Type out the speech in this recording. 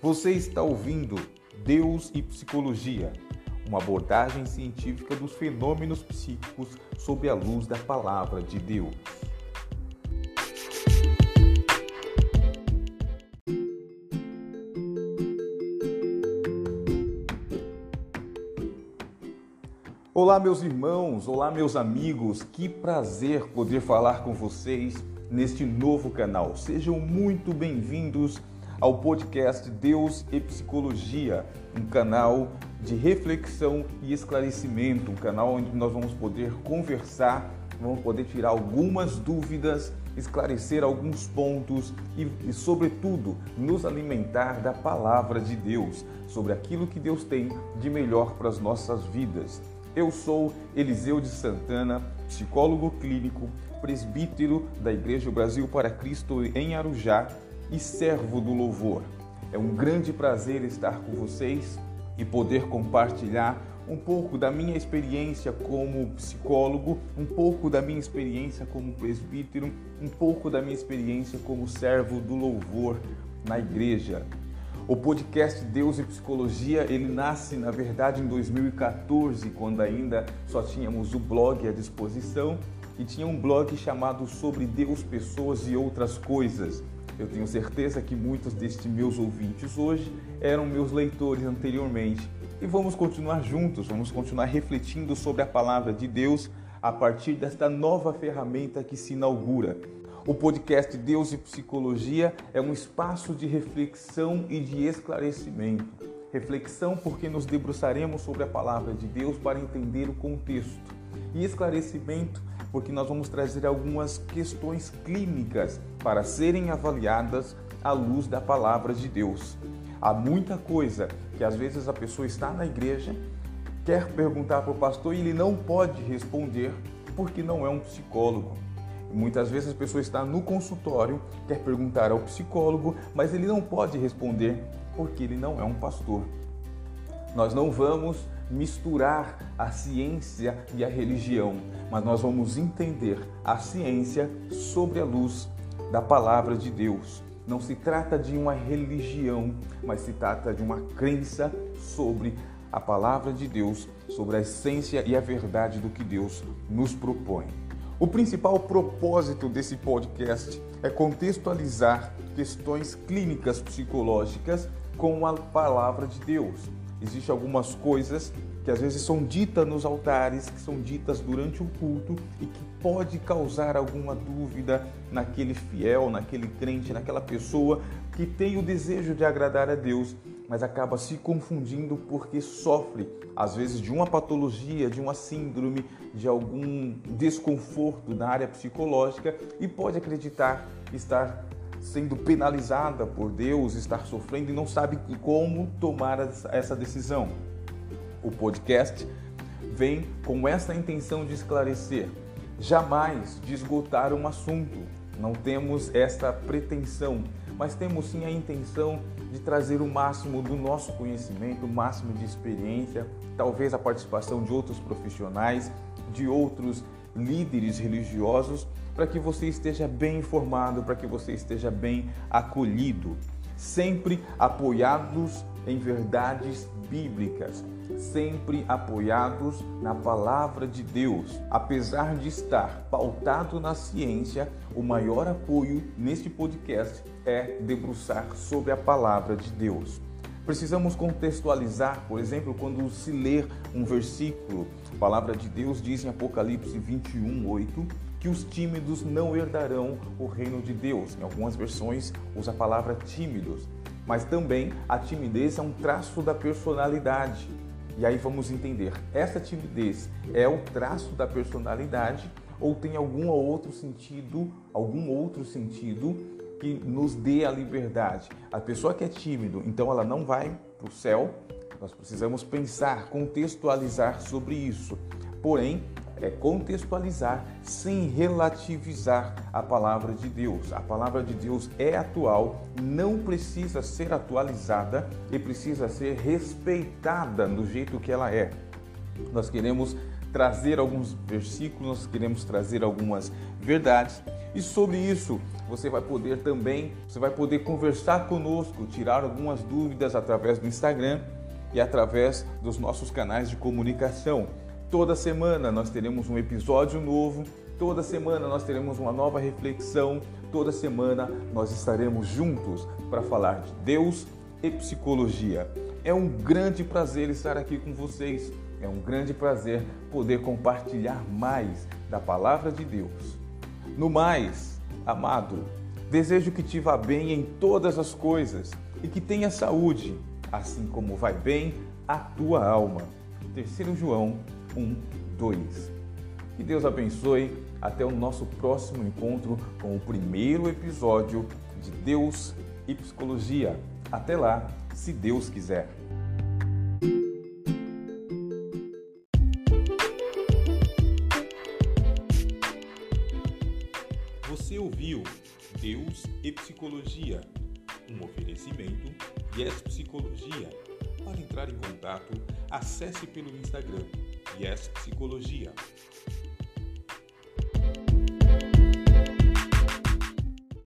Você está ouvindo Deus e Psicologia, uma abordagem científica dos fenômenos psíquicos sob a luz da palavra de Deus. Olá, meus irmãos, olá, meus amigos, que prazer poder falar com vocês neste novo canal. Sejam muito bem-vindos ao podcast Deus e Psicologia, um canal de reflexão e esclarecimento, um canal onde nós vamos poder conversar, vamos poder tirar algumas dúvidas, esclarecer alguns pontos e, e, sobretudo, nos alimentar da palavra de Deus, sobre aquilo que Deus tem de melhor para as nossas vidas. Eu sou Eliseu de Santana, psicólogo clínico, presbítero da Igreja Brasil para Cristo em Arujá e servo do louvor. É um grande prazer estar com vocês e poder compartilhar um pouco da minha experiência como psicólogo, um pouco da minha experiência como presbítero, um pouco da minha experiência como servo do louvor na igreja. O podcast Deus e Psicologia, ele nasce, na verdade, em 2014, quando ainda só tínhamos o blog à disposição e tinha um blog chamado Sobre Deus, Pessoas e Outras Coisas. Eu tenho certeza que muitos destes meus ouvintes hoje eram meus leitores anteriormente. E vamos continuar juntos, vamos continuar refletindo sobre a palavra de Deus a partir desta nova ferramenta que se inaugura. O podcast Deus e Psicologia é um espaço de reflexão e de esclarecimento. Reflexão porque nos debruçaremos sobre a palavra de Deus para entender o contexto. E esclarecimento porque nós vamos trazer algumas questões clínicas para serem avaliadas à luz da palavra de Deus. Há muita coisa que às vezes a pessoa está na igreja, quer perguntar para o pastor e ele não pode responder porque não é um psicólogo. Muitas vezes a pessoa está no consultório, quer perguntar ao psicólogo, mas ele não pode responder porque ele não é um pastor. Nós não vamos misturar a ciência e a religião, mas nós vamos entender a ciência sobre a luz da palavra de Deus. Não se trata de uma religião, mas se trata de uma crença sobre a palavra de Deus, sobre a essência e a verdade do que Deus nos propõe. O principal propósito desse podcast é contextualizar questões clínicas psicológicas com a palavra de Deus. Existem algumas coisas que às vezes são ditas nos altares, que são ditas durante o culto e que pode causar alguma dúvida naquele fiel, naquele crente, naquela pessoa que tem o desejo de agradar a Deus, mas acaba se confundindo porque sofre, às vezes, de uma patologia, de uma síndrome, de algum desconforto na área psicológica e pode acreditar estar sendo penalizada por Deus, estar sofrendo e não sabe como tomar essa decisão. O podcast vem com essa intenção de esclarecer, jamais de esgotar um assunto. Não temos esta pretensão, mas temos sim a intenção de trazer o máximo do nosso conhecimento, o máximo de experiência, talvez a participação de outros profissionais, de outros líderes religiosos para que você esteja bem informado, para que você esteja bem acolhido, sempre apoiados em verdades bíblicas, sempre apoiados na palavra de Deus. Apesar de estar pautado na ciência, o maior apoio neste podcast é debruçar sobre a palavra de Deus. Precisamos contextualizar, por exemplo, quando se ler um versículo, a palavra de Deus diz em Apocalipse 21, 8 que os tímidos não herdarão o reino de Deus. Em algumas versões usa a palavra tímidos, mas também a timidez é um traço da personalidade. E aí vamos entender, essa timidez é o traço da personalidade ou tem algum outro sentido, algum outro sentido que nos dê a liberdade. A pessoa que é tímido, então ela não vai para o céu. Nós precisamos pensar, contextualizar sobre isso. Porém, é contextualizar sem relativizar a palavra de Deus. A palavra de Deus é atual, não precisa ser atualizada e precisa ser respeitada do jeito que ela é. Nós queremos trazer alguns versículos, nós queremos trazer algumas verdades e sobre isso você vai poder também, você vai poder conversar conosco, tirar algumas dúvidas através do Instagram e através dos nossos canais de comunicação. Toda semana nós teremos um episódio novo, toda semana nós teremos uma nova reflexão, toda semana nós estaremos juntos para falar de Deus e psicologia. É um grande prazer estar aqui com vocês. É um grande prazer poder compartilhar mais da palavra de Deus. No mais, amado, desejo que te vá bem em todas as coisas e que tenha saúde, assim como vai bem a tua alma. Terceiro João 1, 2. Que Deus abençoe. Até o nosso próximo encontro com o primeiro episódio de Deus e Psicologia. Até lá, se Deus quiser. Você ouviu Deus e Psicologia, um oferecimento Yes Psicologia. Para entrar em contato, acesse pelo Instagram Yes Psicologia.